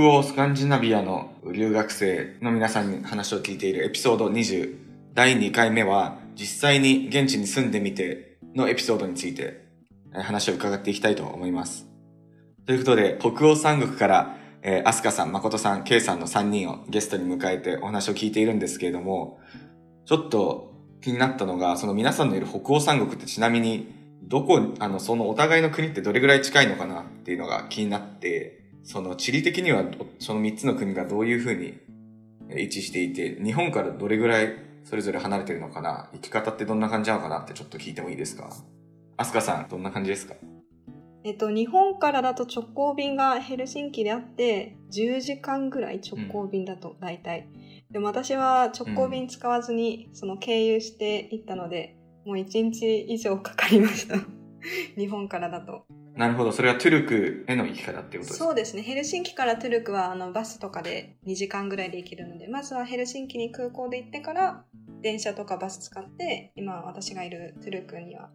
北欧スカンジナビアの留学生の皆さんに話を聞いているエピソード20第2回目は実際に現地に住んでみてのエピソードについて話を伺っていきたいと思います。ということで、北欧三国から、えー、アスカさん、誠さん、ケイさんの3人をゲストに迎えてお話を聞いているんですけれども、ちょっと気になったのが、その皆さんのいる北欧三国ってちなみに、どこ、あの、そのお互いの国ってどれぐらい近いのかなっていうのが気になって、その地理的にはその3つの国がどういうふうに位置していて、日本からどれぐらいそれぞれ離れてるのかな生き方ってどんな感じなのかなってちょっと聞いてもいいですか？アスカさん、どんな感じですか？えっと、日本からだと直行便がヘルシンキであって、10時間ぐらい直行便だと、大体。でも私は直行便使わずに、その経由していったので、もう1日以上かかりました。日本からだと。なるほど。それはトゥルクへの行き方っていうことですか？そうですね。ヘルシンキからトゥルクはあのバスとかで2時間ぐらいで行けるので、まずはヘルシンキに空港で行ってから、電車とかバス使って、今私がいるトゥルクには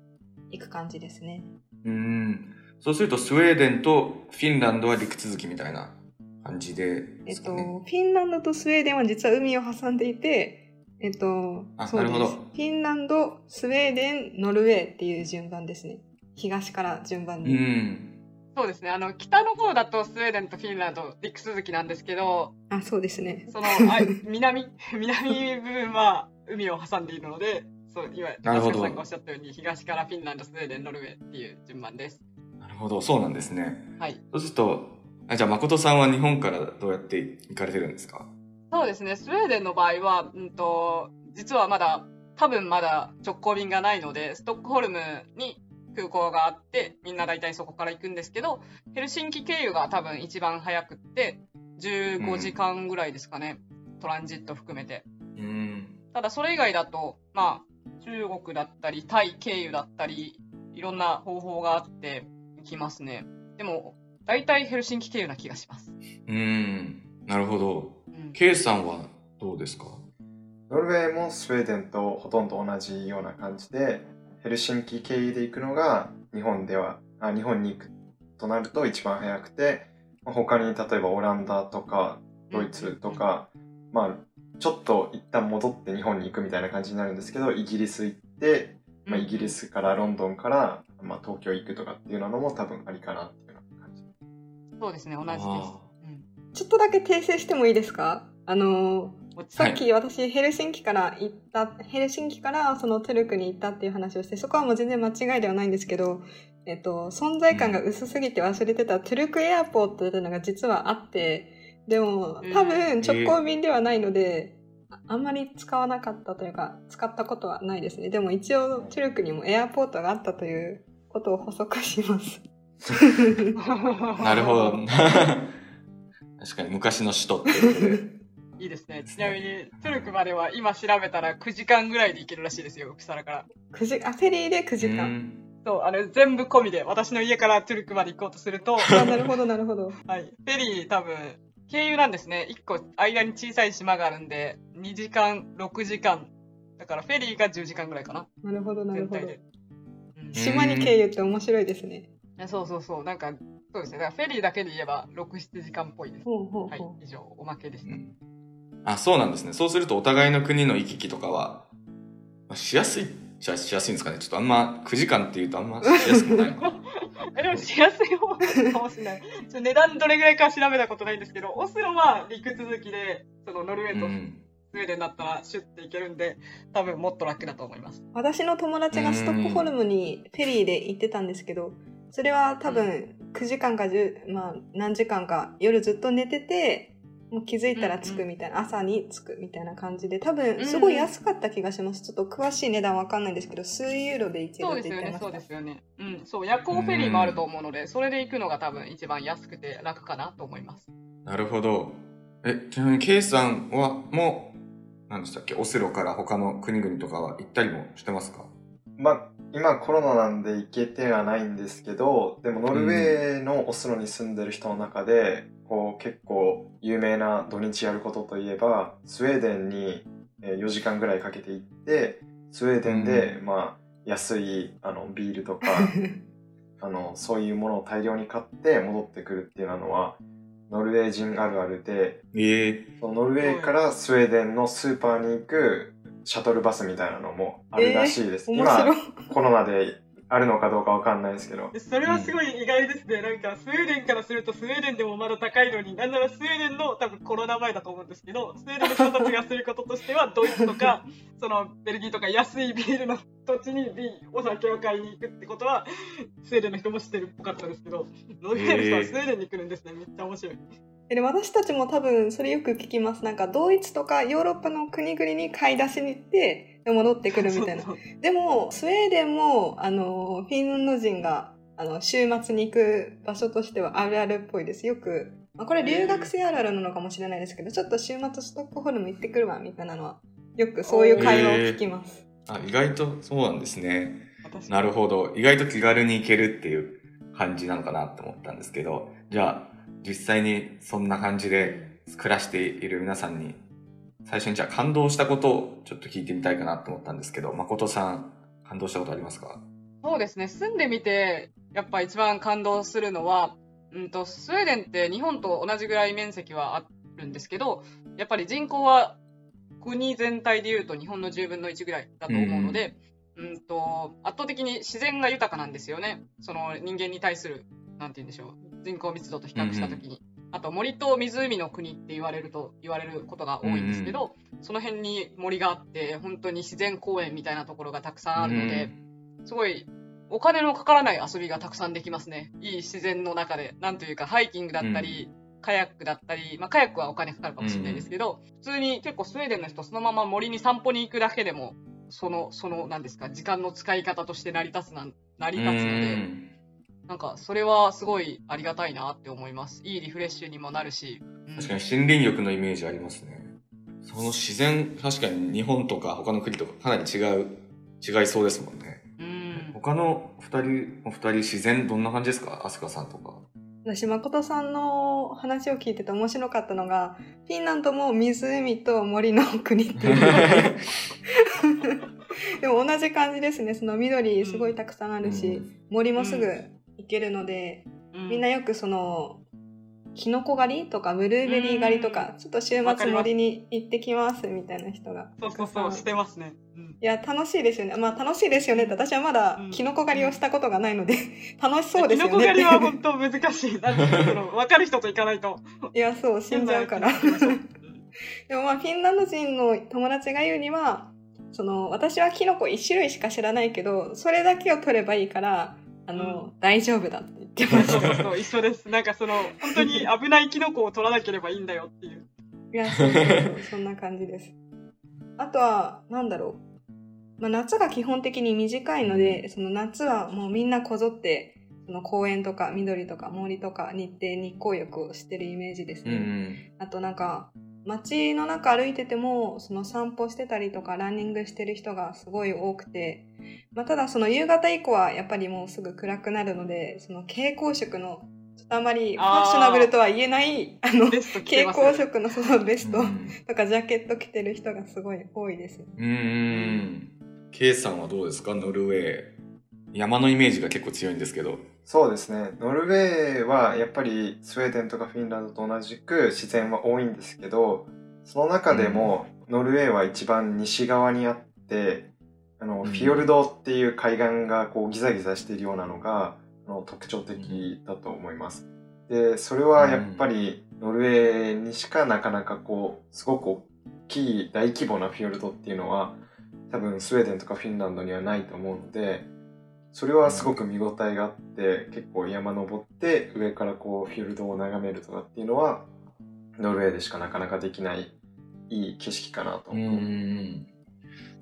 行く感じですね。うん。そうするとスウェーデンとフィンランドは陸続きみたいな感じで、ね、えっと、フィンランドとスウェーデンは実は海を挟んでいて、えっと、そうです。フィンランド、スウェーデン、ノルウェーっていう順番ですね。東から順番に。うん。そうですね。あの、北の方だとスウェーデンとフィンランド、陸続きなんですけど、あ、そうですね。その、あ 南、南部分は海を挟んでいるので、そう、今、なるほど。さんがおっしゃったように、東からフィンランド、スウェーデン、ノルウェーっていう順番です。なるほど、そうなんですね。はい。そうすると、あじゃあ、誠さんは日本からどうやって行かれてるんですか？そうですね。スウェーデンの場合は、うんと、実はまだ、多分まだ直行便がないので、ストックホルムに空港があって、みんな大体そこから行くんですけど、ヘルシンキ経由が多分一番早くって、15時間ぐらいですかね。うん、トランジット含めて。うん。ただそれ以外だと、まあ、中国だったり、タイ経由だったり、いろんな方法があって行きますね。でも、大体ヘルシンキ経由な気がします。うん、なるほど。うん、K さんはどうですか？ノルウェーもスウェーデンとほとんど同じような感じで、ヘルシンキ経由で行くのが日本では、あ日本に行くとなると一番早くて、他に例えばオランダとかドイツとか、まあちょっと一旦戻って日本に行くみたいな感じになるんですけど、イギリス行って、まあ、イギリスからロンドンから、まあ、東京行くとかっていうのも多分ありかなっていう感じ。そうですね、同じです。ちょっとだけ訂正してもいいですか？あのーさっき私ヘルシンキから行った、ヘルシンキからそのトゥルクに行ったっていう話をして、そこはもう全然間違いではないんですけど、えっと、存在感が薄すぎて忘れてたトゥルクエアポートというのが実はあって、でも多分直行便ではないので、あんまり使わなかったというか、使ったことはないですね。でも一応トゥルクにもエアポートがあったということを補足します。なるほど。確かに昔の首都ってことで。いいですね。ちなみに、トゥルクまでは今調べたら9時間ぐらいで行けるらしいですよ、クサラから。9時、あ、フェリーで9時間。そう、あの、全部込みで、私の家からトゥルクまで行こうとすると。あ、なるほど、なるほど。はい。フェリー多分、経由なんですね。1個間に小さい島があるんで、2時間、6時間。だからフェリーが10時間ぐらいかな。なるほど、なるほど。うん、島に経由って面白いですね。そうそうそう。なんか、そうですね。だからフェリーだけで言えば、6、7時間っぽいです。ほうほうほうはい、以上、おまけでした。うんあ、そうなんですね。そうするとお互いの国の行き来とかは、しやすいしやすいんですかね。ちょっとあんま、9時間っていうとあんましやすくないのか。でもしやすい方かもしれない。ちょ値段どれぐらいか調べたことないんですけど、オスロは陸続きで、そのノルウェーとスウェーデンだったらシュッて行けるんで、多分もっと楽だと思います。私の友達がストックホルムにフェリーで行ってたんですけど、それは多分9時間か10、まあ何時間か夜ずっと寝てて、もう気づいたら着くみたいな、うんうん、朝に着くみたいな感じで、多分すごい安かった気がします。ちょっと詳しい値段わかんないんですけど、数ユーロで行けるって言ってました。そうですよね、そうですよね。うん、そう、夜行フェリーもあると思うので、それで行くのが多分一番安くて楽かなと思います。なるほど。え、ちなみに、ケイさんは、もう、何でしたっけ、オセロから他の国々とかは行ったりもしてますか？まあ、今コロナなんで行けてはないんですけど、でもノルウェーのオスロに住んでる人の中で、こう結構有名な土日やることといえば、スウェーデンに4時間ぐらいかけて行って、スウェーデンで、まあ、安いあのビールとか、あの、そういうものを大量に買って戻ってくるっていうのは、ノルウェー人あるあるで、ええそのノルウェーからスウェーデンのスーパーに行くシャトルバスみたいなのもあるらしいです。面白い。今、コロナであるのかどうかわかんないですけど。それはすごい意外ですね。なんか、スウェーデンからすると、スウェーデンでもまだ高いのに、なんならスウェーデンの多分コロナ前だと思うんですけど、スウェーデンの人たちがすることとしては、ドイツとか、そのベルギーとか安いビールの土地にビお酒を買いに行くってことは、スウェーデンの人も知ってるっぽかったですけど、ノルウェーの人はスウェーデンに来るんですね。めっちゃ面白い。で私たちも多分それよく聞きます。なんかドイツとかヨーロッパの国々に買い出しに行って、で戻ってくるみたいな。でも、スウェーデンも、あの、フィンランド人が、あの、週末に行く場所としてはあるあるっぽいです。よく、まあ、これ留学生あるあるなのかもしれないですけど、ちょっと週末ストックホルム行ってくるわ、みたいなのは、よくそういう会話を聞きます。あ、意外とそうなんですね。私なるほど。意外と気軽に行けるっていう感じなのかなって思ったんですけど、じゃあ、実際にそんな感じで暮らしている皆さんに、最初にじゃあ感動したことをちょっと聞いてみたいかなと思ったんですけど、誠さん、感動したことありますか？そうですね。住んでみて、やっぱ一番感動するのは、うんと、スウェーデンって日本と同じぐらい面積はあるんですけど、やっぱり人口は国全体でいうと日本の10分の1ぐらいだと思うので、うんと、圧倒的に自然が豊かなんですよね。その人間に対する、なんて言うんでしょう。人口密度と比較したときに。あと森と湖の国って言われると言われることが多いんですけど、その辺に森があって本当に自然公園みたいなところがたくさんあるので、すごいお金のかからない遊びがたくさんできますね。いい自然の中で。なんというか、ハイキングだったり、カヤックだったり、まあ、カヤックはお金かかるかもしれないですけど、普通に結構スウェーデンの人、そのまま森に散歩に行くだけでも、その、その、なんですか、時間の使い方として成り立つなん、成り立つのうで、んなんか、それはすごいありがたいなって思います。いいリフレッシュにもなるし。うん確かに森林浴のイメージありますね。その自然、確かに日本とか他の国とかかなり違う、違いそうですもんね。うん。他の二人、お二人自然どんな感じですか？アスカさんとか。私、誠さんの話を聞いてて面白かったのが、フィンランドも湖と森の国っていう。でも同じ感じですね。その緑すごいたくさんあるし、森もすぐ行けるので、うんみんなよくその、キノコ狩りとかブルーベリー狩りとか、ちょっと週末森に行ってきますみたいな人が。そうそうそう、してますね。うんいや、楽しいですよね。まあ楽しいですよねって私はまだうんキノコ狩りをしたことがないので、楽しそうですよね。キノコ狩りは本当難しい。分 かる人と行かないと。いや、そう、死んじゃうから。でもまあ、フィンランド人の友達が言うには、その、私はキノコ一種類しか知らないけど、それだけを取ればいいから、あの、大丈夫だって言ってました。そう一緒です。なんかその、本当に危ないキノコを取らなければいいんだよっていう。いや、そうそうそう、そんな感じです。あとは、なんだろう。まあ、夏が基本的に短いので、その夏はもうみんなこぞって、その公園とか緑とか森とかに行って日光浴をしてるイメージですうね。ん。あとなんか街の中歩いててもその散歩してたりとかランニングしてる人がすごい多くて、まあ、ただその夕方以降はやっぱりもうすぐ暗くなるのでその蛍光色のちょっとあまりファッショナブルとは言えないあの蛍光色のそのベストうんとかジャケット着てる人がすごい多いです。うーん。ケイさんはどうですか？ノルウェー。山のイメージが結構強いんですけど。そうですね。ノルウェーはやっぱりスウェーデンとかフィンランドと同じく自然は多いんですけど、その中でもノルウェーは一番西側にあって、あの、うんフィヨルドっていう海岸がこうギザギザしているようなのがあの特徴的だと思います。で、それはやっぱりノルウェーにしかなかなかこう、すごく大きい大規模なフィヨルドっていうのは多分スウェーデンとかフィンランドにはないと思うので、それはすごく見応えがあって、結構山登って上からこうフィヨルドを眺めるとかっていうのは、ノルウェーでしかなかなかできないいい景色かなとう思う。ん。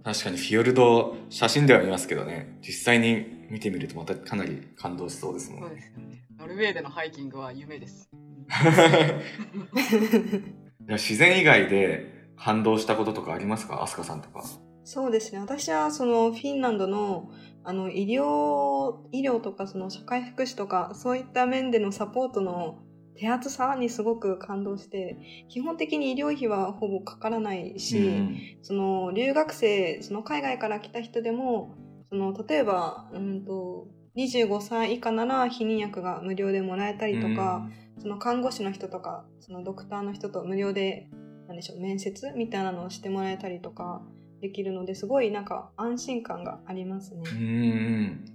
確かにフィヨルド、写真では見ますけどね、実際に見てみるとまたかなり感動しそうですもそんね。うですよね。ノルウェーでのハイキングは夢です。自然以外で感動したこととかありますか？アスカさんとか。そうですね。私はそのフィンランドのあの医療、医療とかその社会福祉とかそういった面でのサポートの手厚さにすごく感動して、基本的に医療費はほぼかからないし、うん。その留学生、その海外から来た人でも、その例えば、うんと、25歳以下なら避妊薬が無料でもらえたりとか、その看護師の人とかそのドクターの人と無料でなんでしょう面接みたいなのをしてもらえたりとかできるのですごいなんか安心感がありますね。うん。うん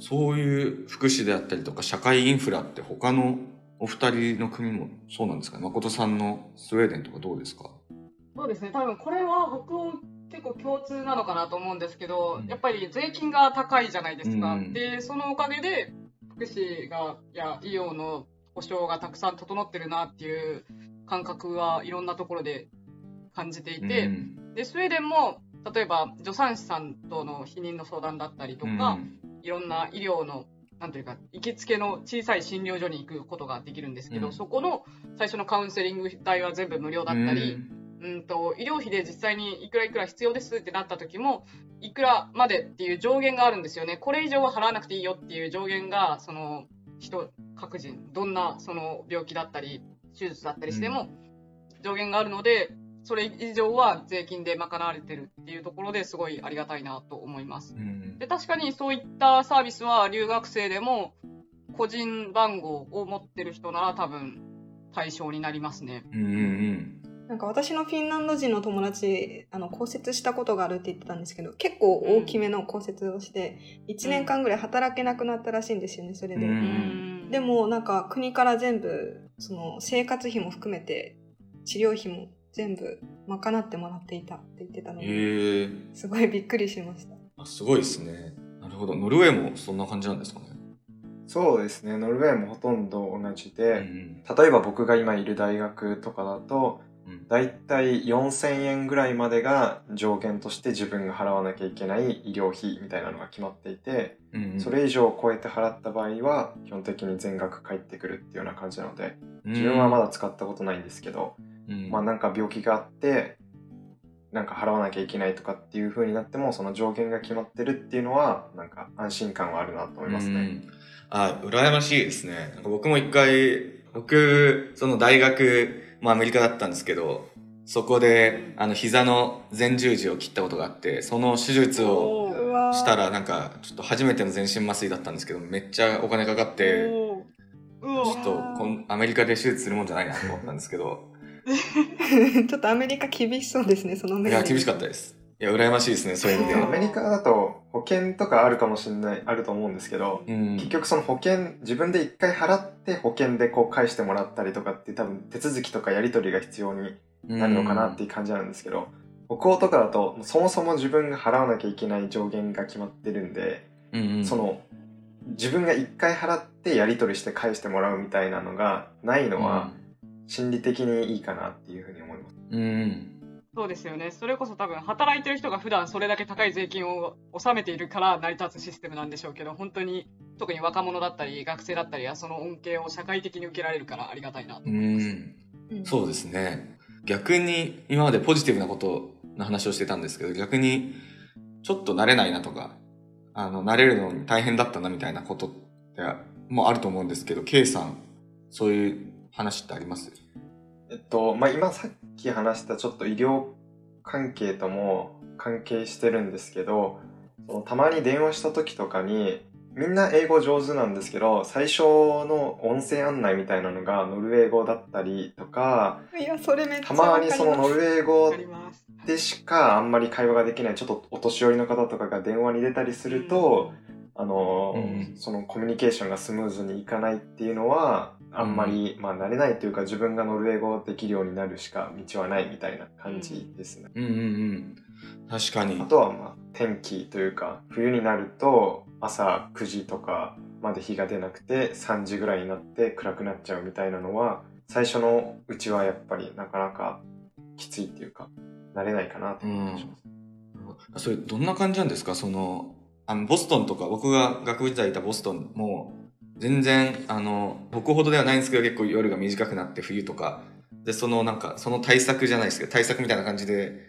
そういう福祉であったりとか社会インフラって他のお二人の国もそうなんですか？ね誠さんのスウェーデンとかどうですか？そうですね、多分これは北欧結構共通なのかなと思うんですけど、うん。やっぱり税金が高いじゃないですか。うん。で、そのおかげで福祉がや医療の保障がたくさん整ってるなっていう感覚はいろんなところで感じていて、うん。でスウェーデンも例えば助産師さんとの避妊の相談だったりとか、いろんな医療のなんというか行きつけの小さい診療所に行くことができるんですけど、うん。そこの最初のカウンセリング代は全部無料だったり、うん。うんと医療費で実際にいくらいくら必要ですってなった時もいくらまでっていう上限があるんですよね。これ以上は払わなくていいよっていう上限がその人各人どんなその病気だったり手術だったりしても上限があるのでそれ以上は税金で賄われてるっていうところですごいありがたいなと思います。うん。で確かにそういったサービスは留学生でも個人番号を持ってる人なら多分対象になりますね。うんうんなんか私のフィンランド人の友達あの骨折したことがあるって言ってたんですけど結構大きめの骨折をして1年間ぐらい働けなくなったらしいんですよねそれで、ううんん。でもなんか国から全部その生活費も含めて治療費も全部賄ってもらっていたって言ってたので、すごいびっくりしました。あすごいですね。なるほど。ノルウェーもそんな感じなんですかね？そうですね。ノルウェーもほとんど同じうで、ん。例えば僕が今いる大学とかだとうん。だいたい4000円ぐらいまでが上限として自分が払わなきゃいけない医療費みたいなのが決まっていてうんうん。それ以上超えて払った場合は基本的に全額返ってくるっていうような感じなので自分はまだ使ったことないんですけど、うんまあなんか病気があってなんか払わなきゃいけないとかっていう風になってもその上限が決まってるっていうのはなんか安心感はあるなと思いますね。うん。あ、羨ましいですね。僕も一回、僕、その大学、まあアメリカだったんですけど、そこで、あの、膝の前十字を切ったことがあって、その手術をしたら、なんか、ちょっと初めての全身麻酔だったんですけど、めっちゃお金かかって、ちょっとこん、アメリカで手術するもんじゃないなと思ったんですけど、ちょっとアメリカ厳しそうですねその面いや、厳しかったです。いや、羨ましいですね、そういう意味で。アメリカだと保険とかあるかもしれない、あると思うんですけど、うん。結局その保険、自分で一回払って保険でこう返してもらったりとかって多分手続きとかやり取りが必要になるのかなっていう感じなんですけど、北欧とかだとそもそも自分が払わなきゃいけない上限が決まってるんで、うんうん、その自分が一回払ってやり取りして返してもらうみたいなのがないのは心理的にいいかなっていうふうに思います。うん、うん。そうですよね。それこそ多分働いてる人が普段それだけ高い税金を納めているから成り立つシステムなんでしょうけど、本当に特に若者だったり学生だったりはその恩恵を社会的に受けられるからありがたいなとう思います。ん。そうですね。逆に今までポジティブなことの話をしてたんですけど、逆にちょっと慣れないなとか、あの、慣れるのに大変だったなみたいなことってもあると思うんですけど、K さん、そういう話ってあります？えっと、まあ、今さっき話したちょっと医療関係とも関係してるんですけど、そのたまに電話した時とかに、みんな英語上手なんですけど、最初の音声案内みたいなのがノルウェー語だったりとか、いやそれめっちゃたまにそのノルウェー語。でしかあんまり会話ができないちょっとお年寄りの方とかが電話に出たりすると、あのーうん。そのコミュニケーションがスムーズにいかないっていうのはあんまり、まあ慣れないというか自分がノルウェー語できるようになるしか道はないみたいな感じですね。うんうんうん。確かにあ。とはまあ天気というか冬になると朝9時とかまで日が出なくて3時ぐらいになって暗くなっちゃうみたいなのは最初のうちはやっぱりなかなかきついっていうか慣れないかなって感じがします。それどんな感じなんですか？その、あの、ボストンとか、僕が学部時代いたボストンも、全然、あの、僕ほどではないんですけど、結構夜が短くなって冬とか、で、そのなんか、その対策じゃないですけど、対策みたいな感じで、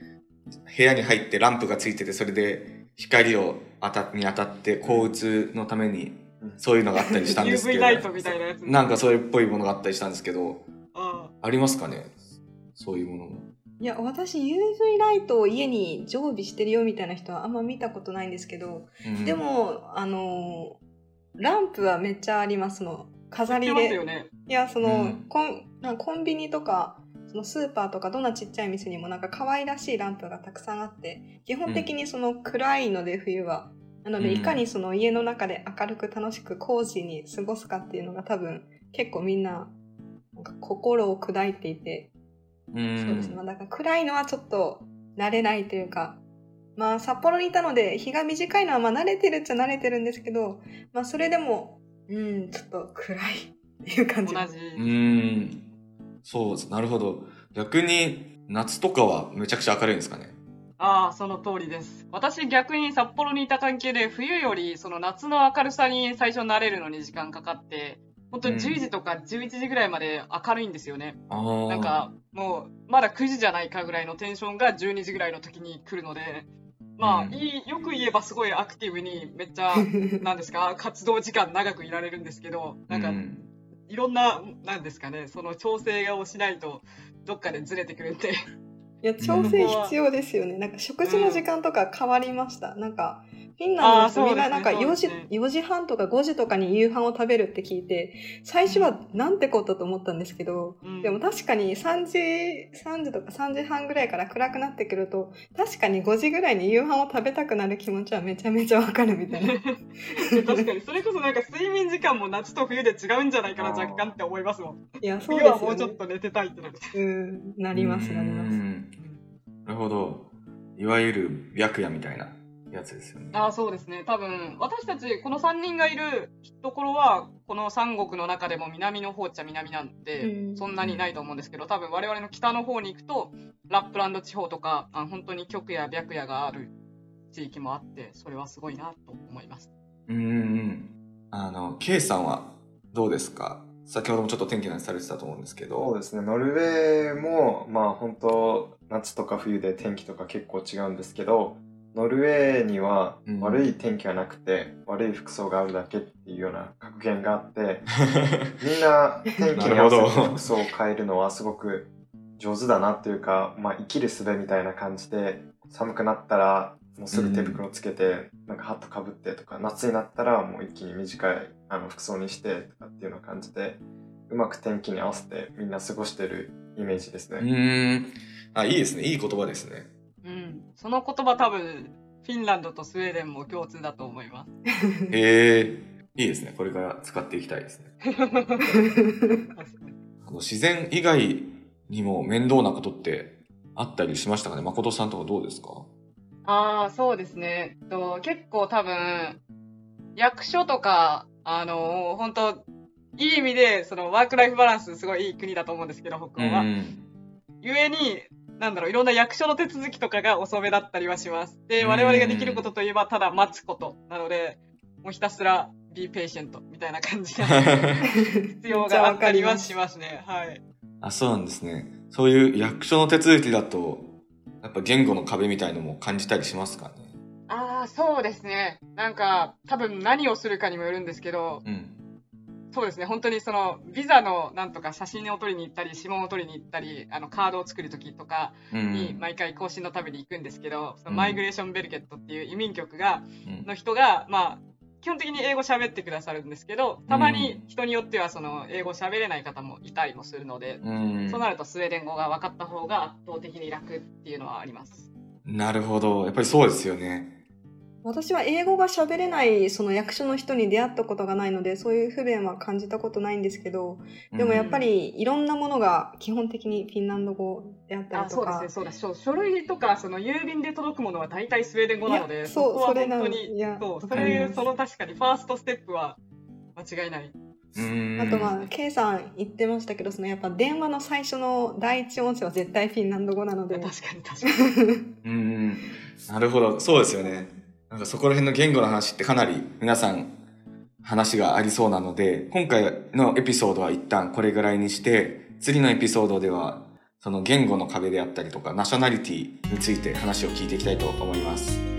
部屋に入ってランプがついてて、それで光を当たに当たって、抗うつのために、そういうのがあったりしたんですけ UV ど、ライトみたいなやつ。なんかそれっぽいものがあったりしたんですけど、ああ。りますかね？そういうものも。いや私 UV ライトを家に常備してるよみたいな人はあんま見たことないんですけど、うんで、もあのランプはめっちゃあります。の飾りで。よね。いやその、うん。コンなんかコンビニとかそのスーパーとかどんなちっちゃい店にもなんか可愛らしいランプがたくさんあって基本的にその暗いので冬は、なのでうん。いかにその家の中で明るく楽しくコージーに過ごすかっていうのが多分結構みんななんか心を砕いていて、うん。そうですね。まあだから暗いのはちょっと慣れないというかまあ札幌にいたので日が短いのはまあ慣れてるっちゃ慣れてるんですけどまあそれでもうんちょっと暗いっていう感じ同ですじ。うーん。そうです。なるほど。逆に、夏とかはめちゃくちゃ明るいんですかね？ああ、その通りです。私逆に札幌にいた関係で、冬よりその夏の明るさに最初慣れるのに時間かかって、本当にうん10時とか11時ぐらいまで明るいんですよね。ああ。なんか、もう、まだ9時じゃないかぐらいのテンションが12時ぐらいの時に来るので、まあ、うんいい、よく言えばすごいアクティブに、めっちゃ、なんですか、活動時間長くいられるんですけど、なんかう、んいろんな、なんですかね、その調整をしないと、どっかでずれてくるんで。いや調整必要ですよね。なんか食事の時間とか変わりました。なんかフィンランドの人みんななんか4時ね4時半とか5時とかに夕飯を食べるって聞いて最初はなんてことと思ったんですけど、うんでも確かに3時3時とか3時半ぐらいから暗くなってくると確かに5時ぐらいに夕飯を食べたくなる気持ちはめちゃめちゃわかるみたいな。確かに、それこそなんか睡眠時間も夏と冬で違うんじゃないかな、若干って思いますもん。いやそう冬はですよね。もうちょっと寝てたいってなる。うんなりますなります。うんなるほど。いわゆる白夜みたいなやつですよね。ああ、そうですね。多分、私たち、この3人がいるところは、この三国の中でも南の方っちゃ南なんで、うんそんなにないと思うんですけど、多分我々の北の方に行くと、ラップランド地方とか、あ本当に極夜、白夜がある地域もあって、それはすごいなと思います。うん。あの、K さんはどうですか？先ほどもちょっと天気の話されてたと思うんですけそうど。ですね、ノルウェーも、まあ本当、夏とか冬で天気とか結構違うんですけど、ノルウェーにはうん悪い天気はなくて、悪い服装があるだけっていうような格言があって、みんな天気に合わせて服装を変えるのはすごく上手だなというか、まあ生きる術みたいな感じで、寒くなったらもうすぐ手袋つけて、なんかハットかぶってとか、夏になったらもう一気に短いあの服装にしてとかっていうような感じで、うまく天気に合わせてみんな過ごしてるイメージですうね。ーん。あ、いいですね。いい言葉ですね。うん。その言葉多分、フィンランドとスウェーデンも共通だと思います。へえいいですね。これから使っていきたいですね。あの自然以外にも面倒なことってあったりしましたかね？誠さんとかどうですか？ああ、そうですね。と結構多分、役所とか、あの、本当いい意味で、そのワークライフバランスすごいいい国だと思うんですけど、北欧は。ん。ゆえに、なんだろう、いろんな役所の手続きとかが遅めだったりはします。で、うん我々ができることといえば、ただ待つこと。なので、もうひたすら、be patient みたいな感じで、必要があったりはしますね。はい。あ、そうなんですね。そういう役所の手続きだと、やっぱ言語の壁みたいのも感じたりしますかね？ああ、そうですね。なんか、多分何をするかにもよるんですけど、うん。そうですね、本当にその、ビザのなんとか写真を撮りに行ったり、指紋を撮りに行ったり、あの、カードを作るときとかうん。に、毎回更新のために行くんですけど、そのうんマイグレーションベルケットっていう移民局が、うんの人が、まあ、基本的に英語喋ってくださるんですけど、たまに人によってはその、英語喋れない方もいたりもするので、うんそうなるとスウェーデン語が分かった方が圧倒的に楽っていうのはあります。なるほど。やっぱりそうですよね。私は英語が喋れないその役所の人に出会ったことがないのでそういう不便は感じたことないんですけどでもやっぱりいろんなものが基本的にフィンランド語であったりとかあそうですね、そうだ、書類とか、その郵便で届くものは大体スウェーデン語なので、いやそうこはそれなの本当に、いやそう、わそれ、その確かにファーストステップは間違いない。うん。あとまあ K さん言ってましたけどそのやっぱ電話の最初の第一音声は絶対フィンランド語なので確かに確かに。うん。なるほど。そうですよね。なんかそこら辺の言語の話ってかなり皆さん話がありそうなので、今回のエピソードは一旦これぐらいにして、次のエピソードではその言語の壁であったりとか、ナショナリティについて話を聞いていきたいと思います。